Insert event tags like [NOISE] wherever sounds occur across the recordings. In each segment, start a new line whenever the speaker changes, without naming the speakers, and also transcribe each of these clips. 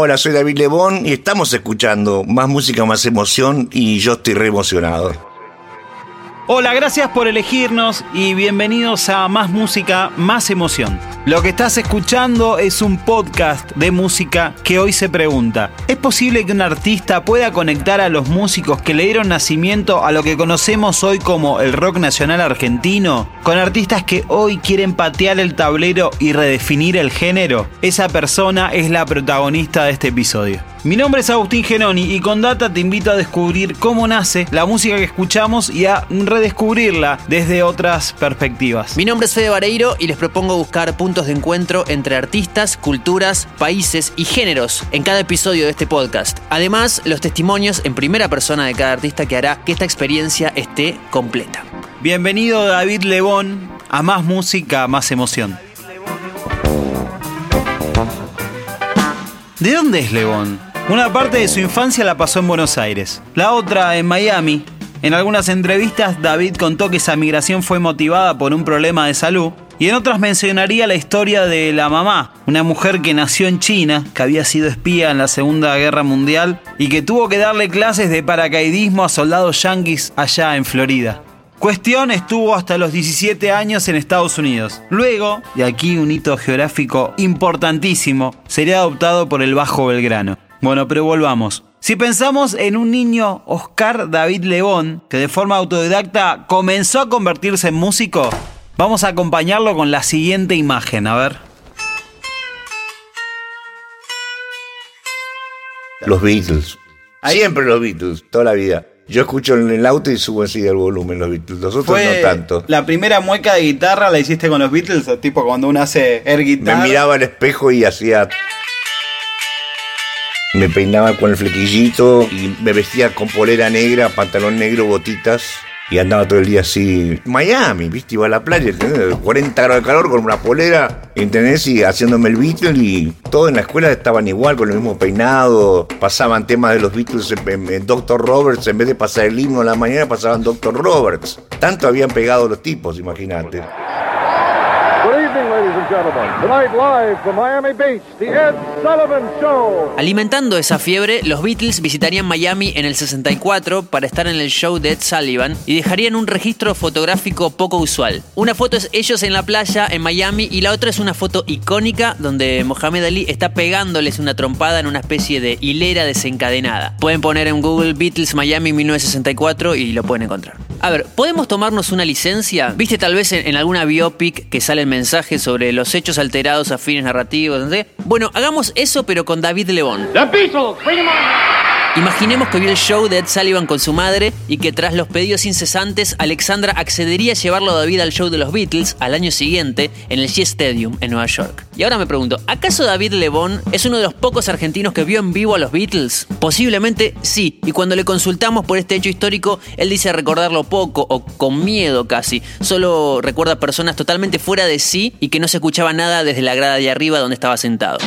Hola, soy David Lebón y estamos escuchando Más Música, Más Emoción y yo estoy re emocionado.
Hola, gracias por elegirnos y bienvenidos a Más Música, Más Emoción. Lo que estás escuchando es un podcast de música que hoy se pregunta, ¿es posible que un artista pueda conectar a los músicos que le dieron nacimiento a lo que conocemos hoy como el rock nacional argentino con artistas que hoy quieren patear el tablero y redefinir el género? Esa persona es la protagonista de este episodio. Mi nombre es Agustín Genoni y con Data te invito a descubrir cómo nace la música que escuchamos y a redescubrirla desde otras perspectivas.
Mi nombre es Fede Vareiro y les propongo buscar puntos de encuentro entre artistas, culturas, países y géneros en cada episodio de este podcast. Además, los testimonios en primera persona de cada artista que hará que esta experiencia esté completa.
Bienvenido David Lebón a Más Música, Más Emoción. ¿De dónde es Lebón? Una parte de su infancia la pasó en Buenos Aires, la otra en Miami. En algunas entrevistas David contó que esa migración fue motivada por un problema de salud y en otras mencionaría la historia de la mamá, una mujer que nació en China, que había sido espía en la Segunda Guerra Mundial y que tuvo que darle clases de paracaidismo a soldados yanquis allá en Florida. Cuestión estuvo hasta los 17 años en Estados Unidos. Luego, y aquí un hito geográfico importantísimo, sería adoptado por el Bajo Belgrano. Bueno, pero volvamos. Si pensamos en un niño Oscar David León, que de forma autodidacta comenzó a convertirse en músico, vamos a acompañarlo con la siguiente imagen, a ver.
Los Beatles. Siempre los Beatles, toda la vida. Yo escucho en el auto y subo así el volumen los Beatles. Los otros no tanto.
La primera mueca de guitarra la hiciste con los Beatles, tipo cuando uno hace air guitar.
Me miraba al espejo y hacía me peinaba con el flequillito y me vestía con polera negra, pantalón negro, botitas. Y andaba todo el día así, Miami, ¿viste? Iba a la playa, 40 grados de calor con una polera, ¿entendés? Y haciéndome el Beatles y todo en la escuela estaban igual, con el mismo peinado. Pasaban temas de los Beatles en, en Dr. Roberts, en vez de pasar el himno a la mañana, pasaban Dr. Roberts. Tanto habían pegado los tipos, imagínate.
Alimentando esa fiebre, los Beatles visitarían Miami en el 64 para estar en el show de Ed Sullivan y dejarían un registro fotográfico poco usual. Una foto es ellos en la playa en Miami y la otra es una foto icónica donde Mohamed Ali está pegándoles una trompada en una especie de hilera desencadenada. Pueden poner en Google Beatles Miami 1964 y lo pueden encontrar. A ver, ¿podemos tomarnos una licencia? ¿Viste tal vez en, alguna biopic que sale el mensaje sobre los hechos alterados a fines narrativos? ¿no Bueno, hagamos eso pero con David Lebón. Imaginemos que vio el show de Ed Sullivan con su madre y que tras los pedidos incesantes, Alexandra accedería a llevarlo a David al show de los Beatles al año siguiente en el Shea Stadium en Nueva York. Y ahora me pregunto, ¿acaso David Lebón es uno de los pocos argentinos que vio en vivo a los Beatles? Posiblemente sí, y cuando le consultamos por este hecho histórico, él dice recordarlo poco o con miedo casi. Solo recuerda personas totalmente fuera de sí y que no se escuchaba nada desde la grada de arriba donde estaba sentado.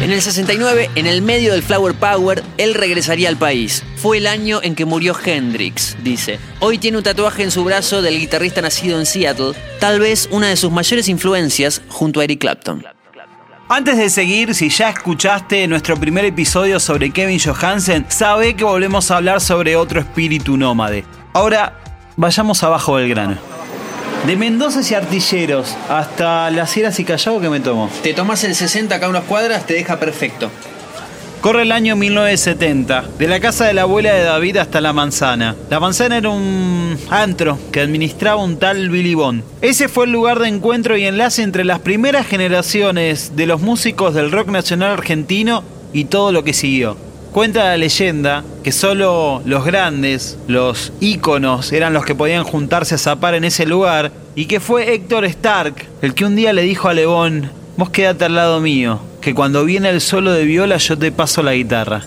En el 69, en el medio del Flower Power, él regresaría al país. Fue el año en que murió Hendrix, dice. Hoy tiene un tatuaje en su brazo del guitarrista nacido en Seattle, tal vez una de sus mayores influencias junto a Eric Clapton.
Antes de seguir, si ya escuchaste nuestro primer episodio sobre Kevin Johansen, sabe que volvemos a hablar sobre otro espíritu nómade. Ahora, vayamos abajo del grano. De Mendoza y Artilleros hasta Las Sierras y Callao, ¿qué me tomo?
Te tomas el 60 acá unas cuadras, te deja perfecto.
Corre el año 1970, de la casa de la abuela de David hasta La Manzana. La Manzana era un antro que administraba un tal Billy Bond. Ese fue el lugar de encuentro y enlace entre las primeras generaciones de los músicos del rock nacional argentino y todo lo que siguió. Cuenta la leyenda que solo los grandes, los íconos, eran los que podían juntarse a zapar en ese lugar y que fue Héctor Stark el que un día le dijo a Lebón, vos quédate al lado mío, que cuando viene el solo de viola yo te paso la guitarra.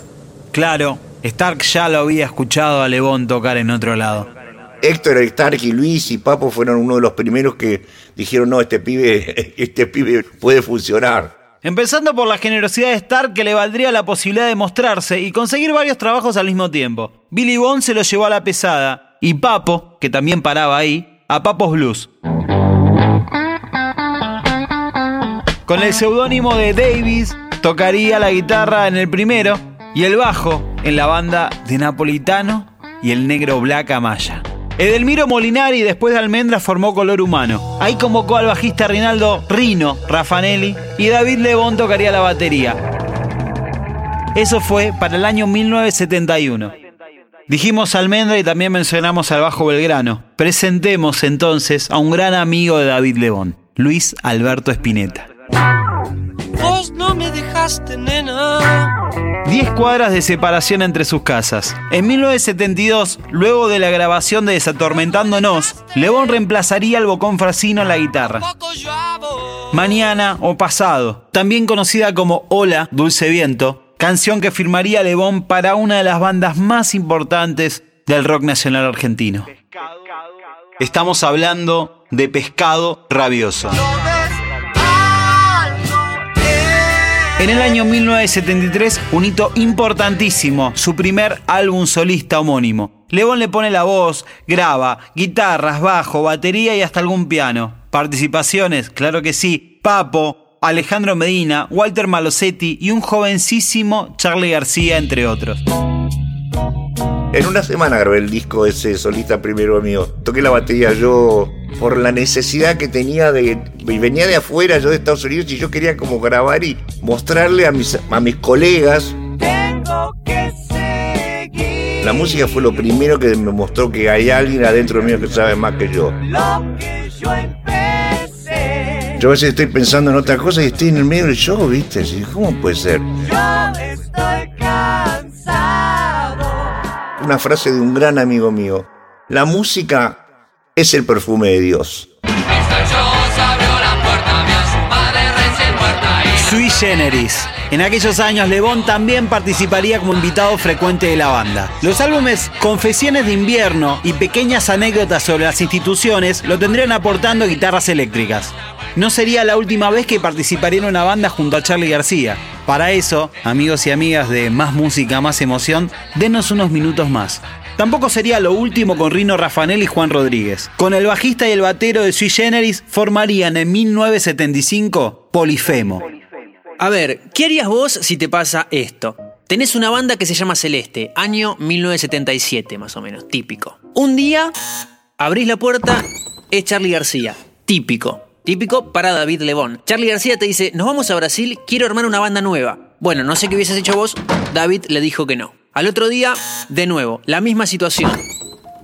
Claro, Stark ya lo había escuchado a Lebón tocar en otro lado.
Héctor Stark y Luis y Papo fueron uno de los primeros que dijeron, no, este pibe, [LAUGHS] este pibe puede funcionar.
Empezando por la generosidad de Stark que le valdría la posibilidad de mostrarse y conseguir varios trabajos al mismo tiempo. Billy Bond se lo llevó a la pesada y Papo, que también paraba ahí, a Papos Blues. Con el seudónimo de Davis, tocaría la guitarra en el primero y el bajo en la banda de Napolitano y el negro Black Amaya. Edelmiro Molinari, después de Almendras, formó Color Humano. Ahí convocó al bajista Rinaldo Rino Raffanelli y David Lebón tocaría la batería. Eso fue para el año 1971. Dijimos Almendra y también mencionamos al Bajo Belgrano. Presentemos entonces a un gran amigo de David Lebón, Luis Alberto Spinetta.
Vos no me dejaste, nena.
10 cuadras de separación entre sus casas. En 1972, luego de la grabación de Desatormentándonos, Lebón reemplazaría al Bocón Frasino en la guitarra. Mañana o Pasado, también conocida como Hola, Dulce Viento, canción que firmaría Lebón para una de las bandas más importantes del rock nacional argentino. Estamos hablando de Pescado Rabioso. En el año 1973, un hito importantísimo, su primer álbum solista homónimo. Lebón le pone la voz, graba, guitarras, bajo, batería y hasta algún piano. Participaciones, claro que sí, Papo, Alejandro Medina, Walter Malosetti y un jovencísimo Charlie García, entre otros.
En una semana grabé el disco ese solista primero mío. Toqué la batería yo por la necesidad que tenía de... Y venía de afuera, yo de Estados Unidos, y yo quería como grabar y mostrarle a mis, a mis colegas. La música fue lo primero que me mostró que hay alguien adentro mío que sabe más que yo. Yo a veces estoy pensando en otra cosa y estoy en el medio del show, ¿viste? ¿Cómo puede ser? Una frase de un gran amigo mío. La música es el perfume de Dios.
Sui Generis. En aquellos años, Lebón también participaría como invitado frecuente de la banda. Los álbumes Confesiones de Invierno y Pequeñas Anécdotas sobre las instituciones lo tendrían aportando guitarras eléctricas. No sería la última vez que participaría en una banda junto a Charlie García. Para eso, amigos y amigas de Más Música, Más Emoción, denos unos minutos más. Tampoco sería lo último con Rino Rafanel y Juan Rodríguez. Con el bajista y el batero de Sui Generis formarían en 1975 Polifemo.
A ver, ¿qué harías vos si te pasa esto? Tenés una banda que se llama Celeste, año 1977 más o menos, típico. Un día abrís la puerta, es Charlie García, típico. Típico para David Lebón. Charlie García te dice, nos vamos a Brasil, quiero armar una banda nueva. Bueno, no sé qué hubieses hecho vos, David le dijo que no. Al otro día, de nuevo, la misma situación.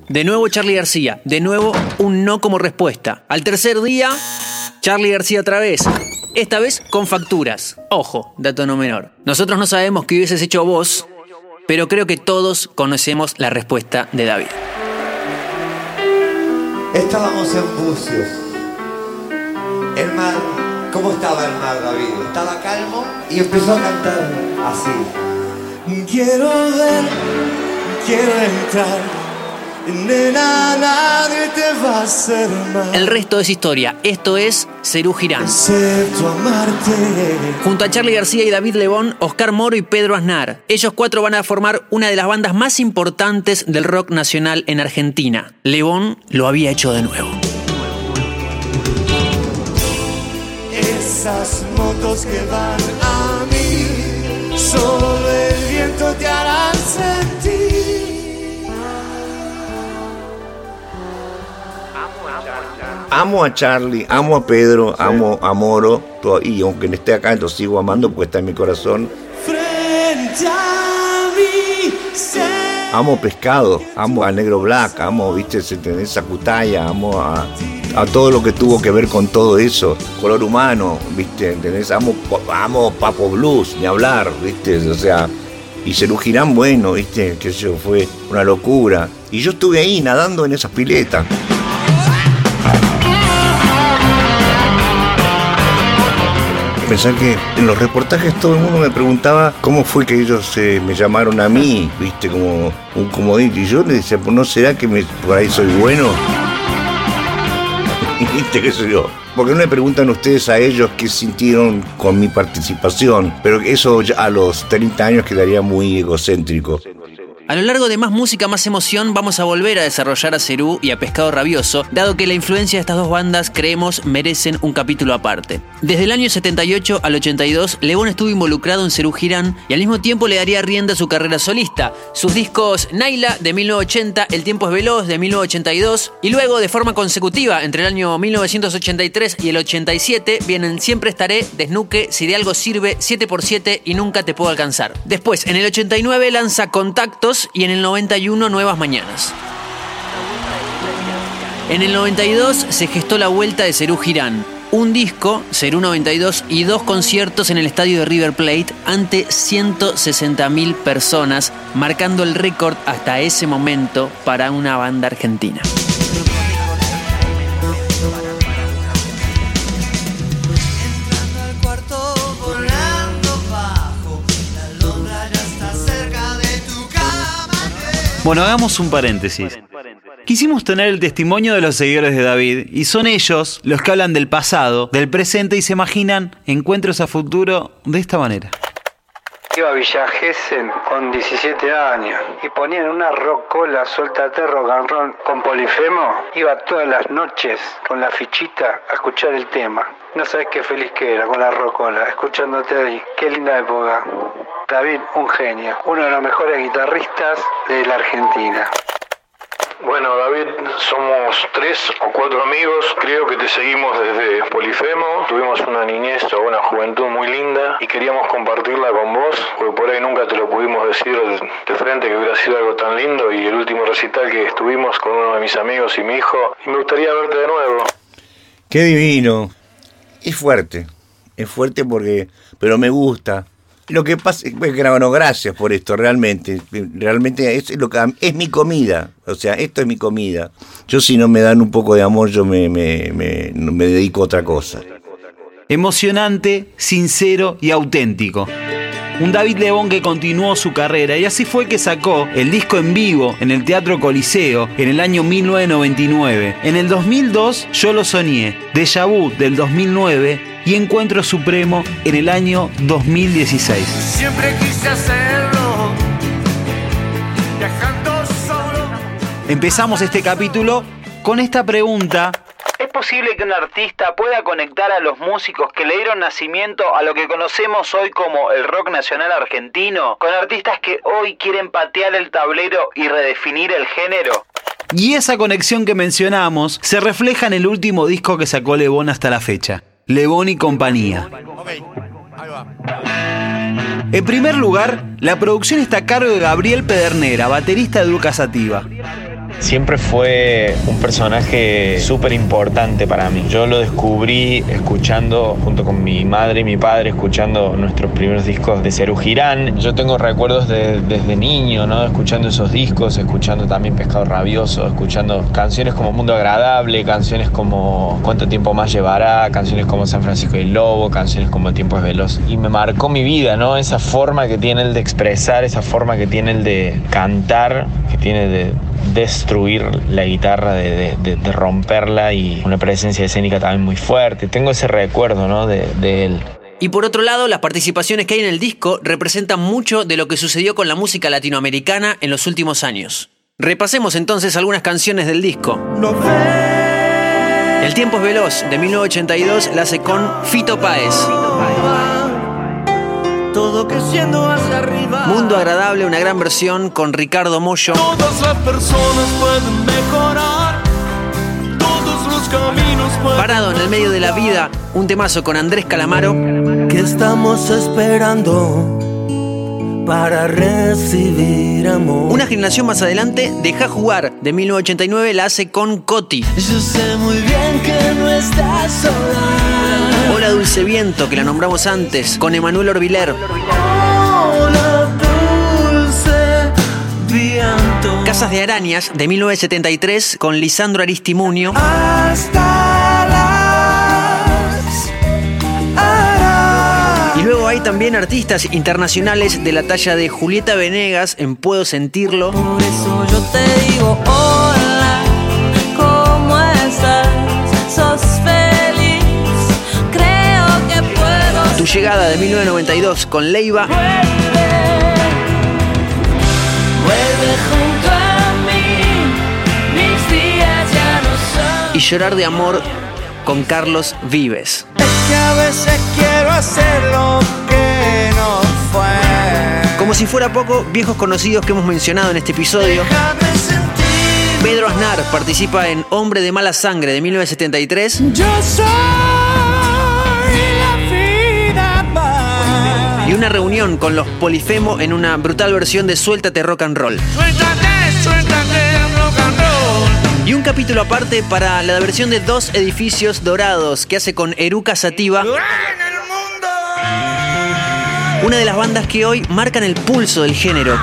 De nuevo Charlie García, de nuevo un no como respuesta. Al tercer día, Charlie García otra vez. Esta vez con facturas. Ojo, dato no menor. Nosotros no sabemos qué hubieses hecho vos, pero creo que todos conocemos la respuesta de David.
Estábamos en Bucios. El mar, ¿cómo estaba el mar, David? Estaba calmo y empezó a cantar así. Quiero ver, quiero entrar. Nena, nadie te va a hacer mal.
El resto es historia. Esto es Cerú Girán.
Excepto amarte.
Junto a Charlie García y David Lebón, Oscar Moro y Pedro Aznar. Ellos cuatro van a formar una de las bandas más importantes del rock nacional en Argentina. Lebón lo había hecho de nuevo.
Esas motos que van a mí, solo el viento te hará sentir.
Amo a Charlie, amo a Pedro, amo a Moro, y aunque no esté acá, lo sigo amando porque está en mi corazón.
Frente a
Amo pescado, amo a Negro Black, amo, viste, esa cutaya, amo a, todo lo que tuvo que ver con todo eso. Color humano, viste, ¿entendés? Amo, amo Papo Blues, ni hablar, viste, o sea. Y Cerú Girán, bueno, viste, que yo, fue una locura. Y yo estuve ahí nadando en esas piletas. Pensar que en los reportajes todo el mundo me preguntaba cómo fue que ellos eh, me llamaron a mí, viste, como un comodín. Y yo le decía, pues no será que me- por ahí soy bueno. [LAUGHS] ¿Viste qué sé yo? Porque no le preguntan ustedes a ellos qué sintieron con mi participación, pero eso ya a los 30 años quedaría muy egocéntrico.
A lo largo de más música, más emoción, vamos a volver a desarrollar a Cerú y a Pescado Rabioso, dado que la influencia de estas dos bandas, creemos, merecen un capítulo aparte. Desde el año 78 al 82, Lebón estuvo involucrado en Cerú Girán y al mismo tiempo le daría rienda a su carrera solista. Sus discos Naila de 1980, El tiempo es veloz de 1982 y luego de forma consecutiva entre el año 1983 y el 87 vienen Siempre estaré, Desnuque, Si de algo sirve, 7x7 y Nunca te puedo alcanzar. Después, en el 89 lanza Contactos y en el 91 Nuevas Mañanas. En el 92 se gestó la vuelta de Cerú Girán, un disco, Cerú 92, y dos conciertos en el estadio de River Plate ante 160.000 personas, marcando el récord hasta ese momento para una banda argentina.
Bueno, hagamos un paréntesis. Quisimos tener el testimonio de los seguidores de David y son ellos los que hablan del pasado, del presente y se imaginan encuentros a futuro de esta manera.
Iba a Villa Gesell con 17 años y ponían una rocola, and roll con polifemo. Iba todas las noches con la fichita a escuchar el tema. No sabes qué feliz que era con la rocola, escuchándote ahí. Qué linda época. David, un genio, uno de los mejores guitarristas de la Argentina.
Bueno, David, somos tres o cuatro amigos. Creo que te seguimos desde Polifemo. Tuvimos una niñez o una juventud muy linda y queríamos compartirla con vos, porque por ahí nunca te lo pudimos decir de frente que hubiera sido algo tan lindo. Y el último recital que estuvimos con uno de mis amigos y mi hijo, y me gustaría verte de nuevo.
Qué divino. Es fuerte. Es fuerte porque. Pero me gusta. Lo que pasa es que, bueno, gracias por esto, realmente. Realmente es, lo que, es mi comida. O sea, esto es mi comida. Yo, si no me dan un poco de amor, yo me, me, me, me dedico a otra cosa.
Emocionante, sincero y auténtico. Un David Lebón que continuó su carrera y así fue que sacó el disco en vivo en el Teatro Coliseo en el año 1999. En el 2002 Yo lo soñé, Deja Vu del 2009 y Encuentro Supremo en el año 2016.
Siempre quise hacerlo, viajando solo.
Empezamos este capítulo con esta pregunta. ¿Es posible que un artista pueda conectar a los músicos que le dieron nacimiento a lo que conocemos hoy como el rock nacional argentino con artistas que hoy quieren patear el tablero y redefinir el género? Y esa conexión que mencionamos se refleja en el último disco que sacó Lebón hasta la fecha, Lebón y compañía. En primer lugar, la producción está a cargo de Gabriel Pedernera, baterista de Duca Sativa.
Siempre fue un personaje súper importante para mí. Yo lo descubrí escuchando, junto con mi madre y mi padre, escuchando nuestros primeros discos de Cerú Girán. Yo tengo recuerdos de- desde niño, ¿no? Escuchando esos discos, escuchando también Pescado Rabioso, escuchando canciones como Mundo Agradable, canciones como Cuánto Tiempo Más Llevará, canciones como San Francisco y Lobo, canciones como El Tiempo es Veloz. Y me marcó mi vida, ¿no? Esa forma que tiene el de expresar, esa forma que tiene el de cantar, que tiene de destruir la guitarra, de, de- de- de romperla y una presencia escénica también muy fuerte. Tengo ese recuerdo, ¿no? De, de él.
Y por otro lado, las participaciones que hay en el disco representan mucho de lo que sucedió con la música latinoamericana en los últimos años. Repasemos entonces algunas canciones del disco. El tiempo es veloz, de 1982, la hace con Fito Páez.
Todo creciendo hacia arriba.
Mundo agradable, una gran versión con Ricardo Mollo.
Todas las personas pueden mejorar. Todos los caminos pueden.
Parado en el medio de la vida, un temazo con Andrés Calamaro.
¿Qué estamos esperando para recibir amor?
Una generación más adelante, Deja jugar, de 1989, la hace con Coti.
Yo sé muy bien que no estás sola.
Dulce Viento, que la nombramos antes, con Emanuel Orbiler.
Hola, dulce viento.
Casas de Arañas, de 1973, con Lisandro Aristimunio.
Hasta.
Y luego hay también artistas internacionales de la talla de Julieta Venegas en Puedo Sentirlo.
Por eso yo te digo hola,
llegada de 1992 con Leiva.
Vuelve
vuelve junto a mí. Mis días ya no son.
Y llorar de amor con Carlos Vives.
Que a veces quiero hacer lo que no fue.
Como si fuera poco, viejos conocidos que hemos mencionado en este episodio. Pedro Aznar participa en Hombre de mala sangre de 1973
Yo soy
una reunión con los Polifemo en una brutal versión de Suéltate Rock and Roll.
Suéltate, suéltate, rock and roll.
Y un capítulo aparte para la versión de Dos Edificios Dorados que hace con Eruca Sativa,
En el mundo.
una de las bandas que hoy marcan el pulso del género,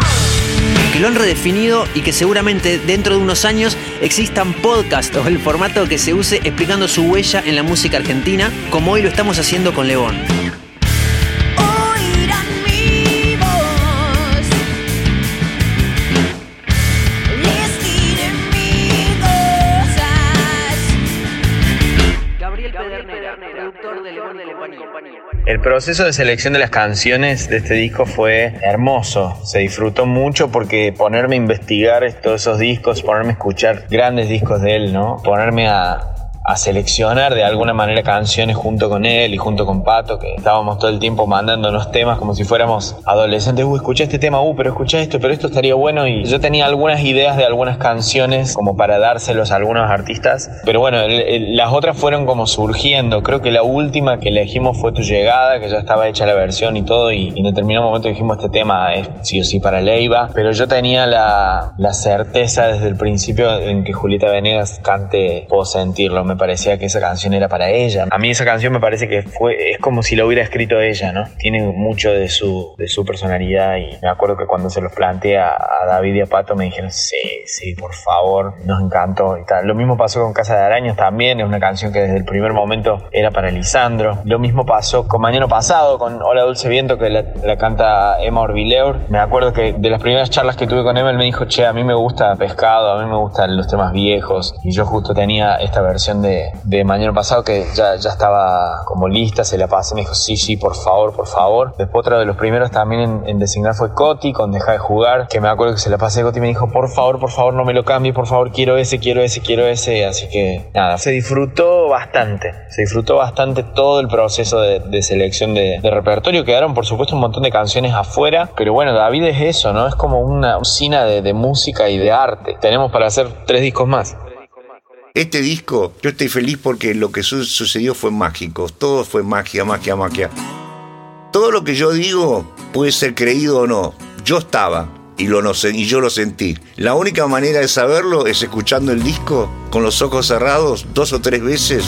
que lo han redefinido y que seguramente dentro de unos años existan podcasts o el formato que se use explicando su huella en la música argentina, como hoy lo estamos haciendo con León.
El proceso de selección de las canciones de este disco fue hermoso. Se disfrutó mucho porque ponerme a investigar todos esos discos, ponerme a escuchar grandes discos de él, ¿no? Ponerme a, a seleccionar de alguna manera canciones junto con él y junto con Pato, que estábamos todo el tiempo mandándonos temas como si fuéramos adolescentes. Uh, escuché este tema, uh, pero escuché esto, pero esto estaría bueno. Y yo tenía algunas ideas de algunas canciones como para dárselos a algunos artistas, pero bueno, el- el- las otras fueron como surgiendo. Creo que la última que elegimos fue Tu Llegada, que ya estaba hecha la versión y todo, y, y en determinado momento dijimos este tema es sí o sí para Leiva, pero yo tenía la, la certeza desde el principio en que Julieta Venegas cante Puedo Sentirlo, me parecía que esa canción era para ella. A mí esa canción me parece que fue, es como si lo hubiera escrito ella, ¿no? Tiene mucho de su, de su personalidad y me acuerdo que cuando se los planteé a, David y a Pato me dijeron, sí, sí, por favor, nos encantó y tal. Lo mismo pasó con Casa de Arañas también, es una canción que desde el primer momento era para Lisandro. Lo mismo pasó con Mañana Pasado, con Hola Dulce Viento, que la, la canta Emma Orbileur. Me acuerdo que de las primeras charlas que tuve con Emma, él me dijo, che, a mí me gusta Pescado, a mí me gustan los temas viejos. Y yo justo tenía esta versión de, de Mañana Pasado que ya, ya estaba como lista, se la pasé, me dijo, sí, sí, por favor, por favor. Después otro de los primeros también en, designar fue Coti, con Deja de Jugar, que me acuerdo que se la pasé a Coti y me dijo, por favor, por favor, no me lo cambies, por favor, quiero ese, quiero ese, quiero ese. Así que nada, se disfrutó bastante, se disfrutó bastante todo el proceso de, de selección de, de repertorio. Quedaron, por supuesto, un montón de canciones afuera, pero bueno, David es eso, ¿no? Es como una usina de, de música y de arte. Tenemos para hacer tres discos más.
Este disco, yo estoy feliz porque lo que su- sucedió fue mágico. Todo fue magia, magia, magia. Todo lo que yo digo puede ser creído o no. Yo estaba y, lo no y yo lo sentí. La única manera de saberlo es escuchando el disco con los ojos cerrados dos o tres veces.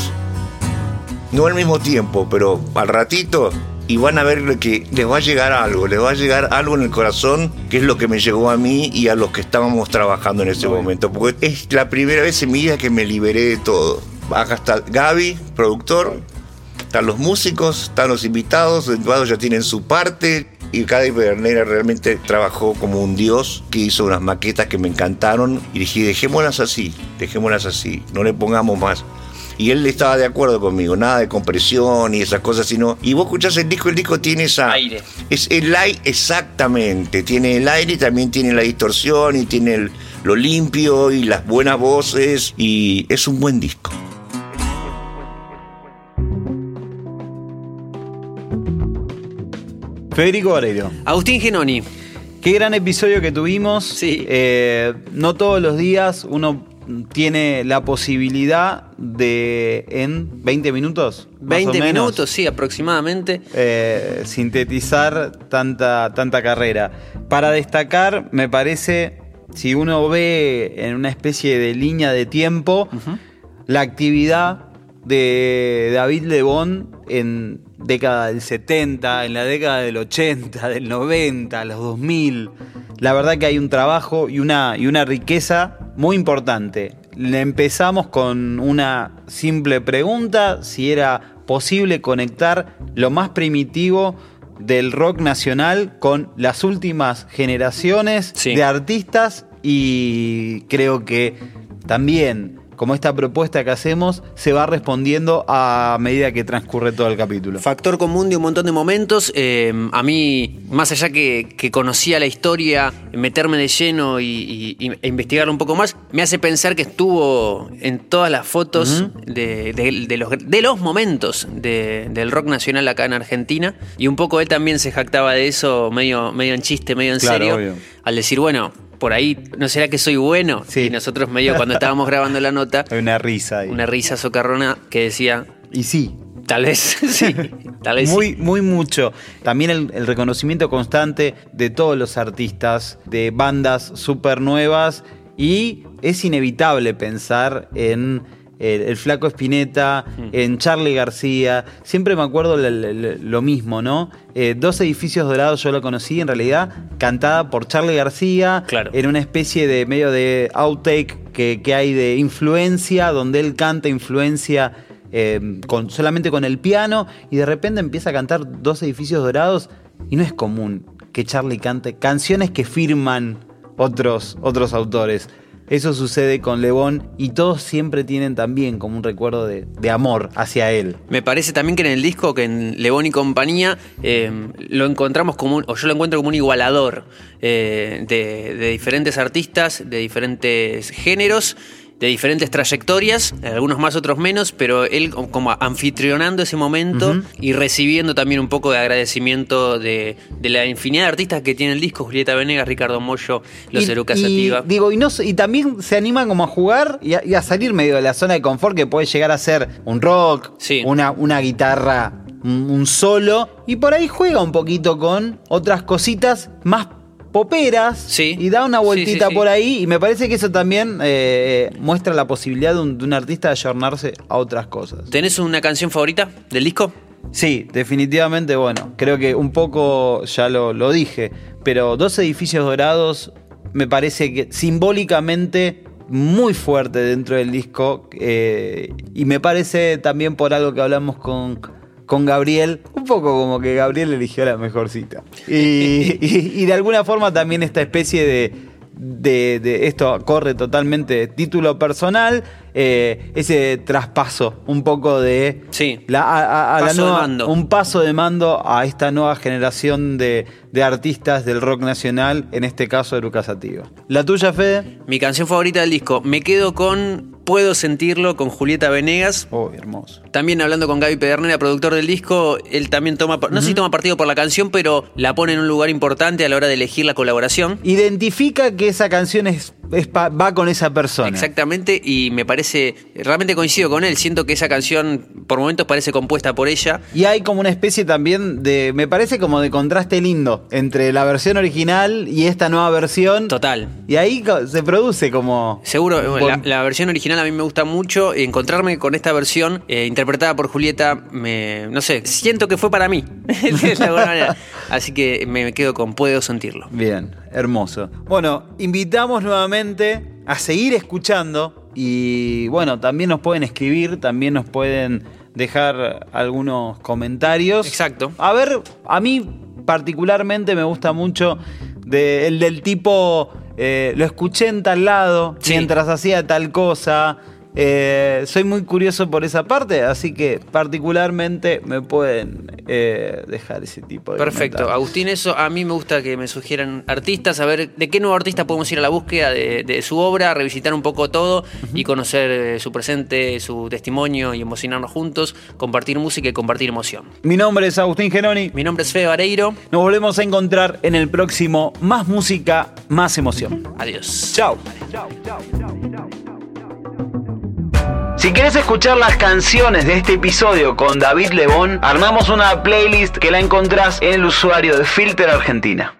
No al mismo tiempo, pero al ratito. Y van a ver que les va a llegar algo, les va a llegar algo en el corazón, que es lo que me llegó a mí y a los que estábamos trabajando en ese momento. Porque es la primera vez en mi vida que me liberé de todo. Acá está Gaby, productor, están los músicos, están los invitados, los invitados ya tienen su parte. Y Gaby Pedernera realmente trabajó como un dios que hizo unas maquetas que me encantaron. Y dije, dejémoslas así, dejémoslas así, no le pongamos más. Y él estaba de acuerdo conmigo, nada de compresión y esas cosas, sino. Y vos escuchás el disco, el disco tiene esa.
Aire.
Es el aire, exactamente. Tiene el aire y también tiene la distorsión y tiene el- lo limpio y las buenas voces. Y es un buen disco.
Federico Vareiro.
Agustín Genoni.
Qué gran episodio que tuvimos.
Sí.
Eh, no todos los días uno tiene la posibilidad de en 20 minutos. más
20
o menos,
minutos, sí, aproximadamente.
eh, sintetizar tanta, tanta carrera. Para destacar, me parece, si uno ve en una especie de línea de tiempo, la actividad de David Lebón en década del 70, en la década del 80, del 90, los 2000. La verdad que hay un trabajo y una, y una riqueza muy importante. Le empezamos con una simple pregunta, si era posible conectar lo más primitivo del rock nacional con las últimas generaciones
Sí.
de artistas y creo que también como esta propuesta que hacemos se va respondiendo a medida que transcurre todo el capítulo.
Factor común de un montón de momentos. Eh, a mí, más allá que, que conocía la historia, meterme de lleno y, y- e investigar un poco más, me hace pensar que estuvo en todas las fotos de, de- de los, de los momentos de- del rock nacional acá en Argentina. Y un poco él también se jactaba de eso, medio, medio en chiste, medio en
Claro,
serio,
obvio.
al decir, bueno. Por ahí, ¿no será que soy bueno?
Sí.
Y nosotros medio cuando estábamos [LAUGHS] grabando la nota,
Hay una risa ahí.
una risa socarrona que decía,
Y sí,
tal vez, [LAUGHS] sí, tal vez sí.
muy, muy mucho. También el, el reconocimiento constante de todos los artistas, de bandas súper nuevas. Y es inevitable pensar en el, el Flaco Espineta, en Charlie García. Siempre me acuerdo le- le- le- lo mismo, ¿no? Eh, Dos edificios dorados yo lo conocí, en realidad, cantada por Charlie García.
Claro.
En una especie de medio de outtake que, que hay de influencia, donde él canta influencia eh, con, solamente con el piano y de repente empieza a cantar dos edificios dorados y no es común que Charlie cante canciones que firman otros, otros autores. Eso sucede con Lebón y todos siempre tienen también como un recuerdo de, amor hacia él.
Me parece también que en el disco, que en Lebón y compañía, eh, lo encontramos como un, o yo lo encuentro como un igualador eh, de, de diferentes artistas, de diferentes géneros, de diferentes trayectorias, algunos más, otros menos, pero él como- anfitrionando ese momento y recibiendo también un poco de agradecimiento de, de la infinidad de artistas que tiene el disco, Julieta Venegas, Ricardo Mollo, Los
y,
Eruca
y,
Sativa.
digo, y, no, y también se animan como a jugar y a, y a salir medio de la zona de confort que puede llegar a ser un rock,
Sí.
una, una guitarra, un solo, y por ahí juega un poquito con otras cositas más poperas
Sí.
y da una vueltita
sí, sí.
por ahí y me parece que eso también eh, muestra la posibilidad de un, de un artista de ayornarse a otras cosas.
¿Tenés una canción favorita del disco?
Sí, definitivamente, bueno, creo que un poco ya lo, lo dije, pero dos edificios dorados me parece que simbólicamente muy fuerte dentro del disco eh, y me parece también por algo que hablamos con, con Gabriel, un poco como que Gabriel eligió la mejor cita. Y, [LAUGHS] y- y de alguna forma también esta especie de, de, de- esto corre totalmente de título personal, eh, ese traspaso un poco de
Sí.
la, a- a- a la
Paso de
nueva-
mando.
un paso de mando a esta nueva generación de, de artistas del rock nacional, en este caso Eruca Sativa. ¿La tuya, Fede?
Mi canción favorita del disco. Me quedo con Puedo sentirlo con Julieta Venegas.
Oh, hermoso.
También hablando con Gaby Pedernera, productor del disco, él también toma, no sé si toma partido por la canción, pero la pone en un lugar importante a la hora de elegir la colaboración.
Identifica que esa canción es, es pa- va con esa persona.
Exactamente, y me parece, realmente coincido con él, siento que esa canción por momentos parece compuesta por ella.
Y hay como una especie también de, me parece como de contraste lindo entre la versión original y esta nueva versión.
Total.
Y ahí se produce como...
Seguro, la,
buen-
la versión original a mí me gusta mucho. Encontrarme con esta versión eh, interpretada por Julieta, me, no sé, siento que fue para mí. [LAUGHS] de alguna manera. [LAUGHS] Así que me quedo con Puedo sentirlo.
Bien, hermoso. Bueno, invitamos nuevamente a seguir escuchando y bueno, también nos pueden escribir, también nos pueden dejar algunos comentarios.
Exacto.
A ver, a mí particularmente me gusta mucho de- el del tipo, eh, lo escuché en tal lado
Sí.
mientras hacía tal cosa. Eh, soy muy curioso por esa parte, así que particularmente me pueden eh, dejar ese tipo de
Perfecto.
comentarios.
Agustín, eso a mí me gusta que me sugieran artistas, a ver de qué nuevo artista podemos ir a la búsqueda de, de su obra, revisitar un poco todo y conocer eh, su presente, su testimonio y emocionarnos juntos, compartir música y compartir emoción.
Mi nombre es Agustín Geroni.
Mi nombre es Fede Vareiro.
Nos volvemos a encontrar en el próximo Más Música, Más Emoción.
Adiós.
Chao. Si querés escuchar las canciones de este episodio con David Lebón, armamos una playlist que la encontrás en el usuario de Filter Argentina.